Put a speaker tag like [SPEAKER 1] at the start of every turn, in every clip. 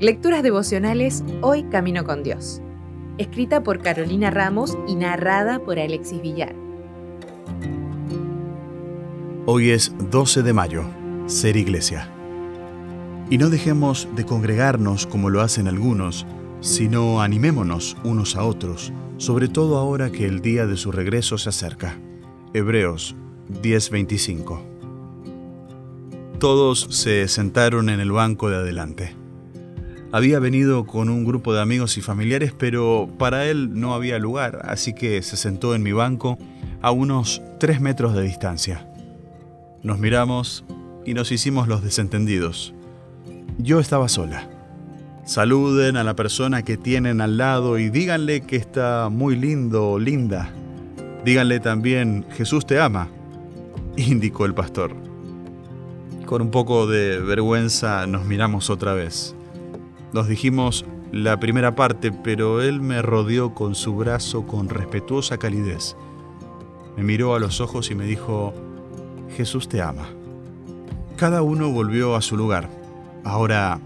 [SPEAKER 1] Lecturas devocionales Hoy Camino con Dios. Escrita por Carolina Ramos y narrada por Alexis Villar.
[SPEAKER 2] Hoy es 12 de mayo, ser iglesia. Y no dejemos de congregarnos como lo hacen algunos, sino animémonos unos a otros, sobre todo ahora que el día de su regreso se acerca. Hebreos 10:25. Todos se sentaron en el banco de adelante. Había venido con un grupo de amigos y familiares, pero para él no había lugar, así que se sentó en mi banco a unos tres metros de distancia. Nos miramos y nos hicimos los desentendidos. Yo estaba sola. Saluden a la persona que tienen al lado y díganle que está muy lindo o linda. Díganle también, Jesús te ama, indicó el pastor. Con un poco de vergüenza nos miramos otra vez. Nos dijimos la primera parte, pero él me rodeó con su brazo con respetuosa calidez. Me miró a los ojos y me dijo, Jesús te ama. Cada uno volvió a su lugar. Ahora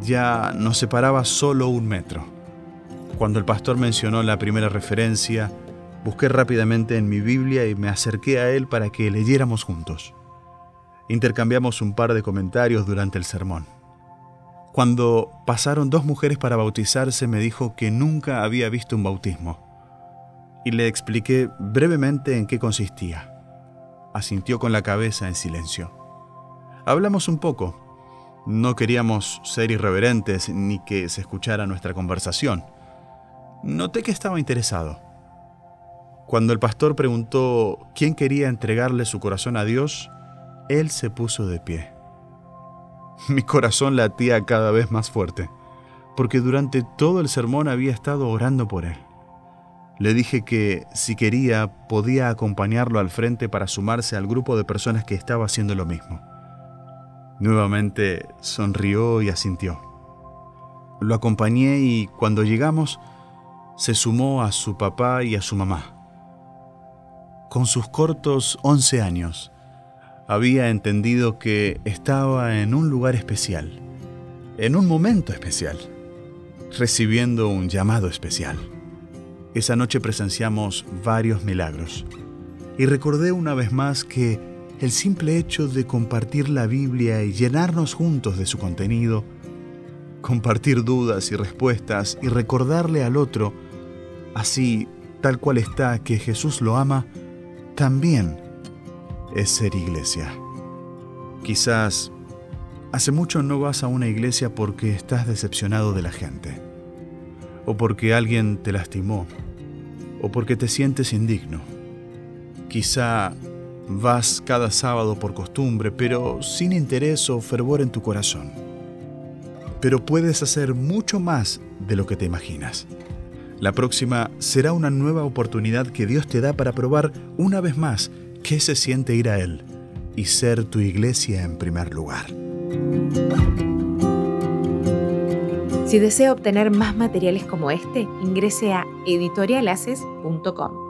[SPEAKER 2] ya nos separaba solo un metro. Cuando el pastor mencionó la primera referencia, busqué rápidamente en mi Biblia y me acerqué a él para que leyéramos juntos. Intercambiamos un par de comentarios durante el sermón. Cuando pasaron dos mujeres para bautizarse, me dijo que nunca había visto un bautismo. Y le expliqué brevemente en qué consistía. Asintió con la cabeza en silencio. Hablamos un poco. No queríamos ser irreverentes ni que se escuchara nuestra conversación. Noté que estaba interesado. Cuando el pastor preguntó quién quería entregarle su corazón a Dios, él se puso de pie. Mi corazón latía cada vez más fuerte, porque durante todo el sermón había estado orando por él. Le dije que si quería podía acompañarlo al frente para sumarse al grupo de personas que estaba haciendo lo mismo. Nuevamente sonrió y asintió. Lo acompañé y cuando llegamos se sumó a su papá y a su mamá. Con sus cortos 11 años, había entendido que estaba en un lugar especial, en un momento especial, recibiendo un llamado especial. Esa noche presenciamos varios milagros y recordé una vez más que el simple hecho de compartir la Biblia y llenarnos juntos de su contenido, compartir dudas y respuestas y recordarle al otro, así tal cual está, que Jesús lo ama, también es ser iglesia. Quizás hace mucho no vas a una iglesia porque estás decepcionado de la gente, o porque alguien te lastimó, o porque te sientes indigno. Quizá vas cada sábado por costumbre, pero sin interés o fervor en tu corazón. Pero puedes hacer mucho más de lo que te imaginas. La próxima será una nueva oportunidad que Dios te da para probar una vez más qué se siente ir a Él y ser tu iglesia en primer lugar.
[SPEAKER 1] Si desea obtener más materiales como este, ingrese a editorialaces.com.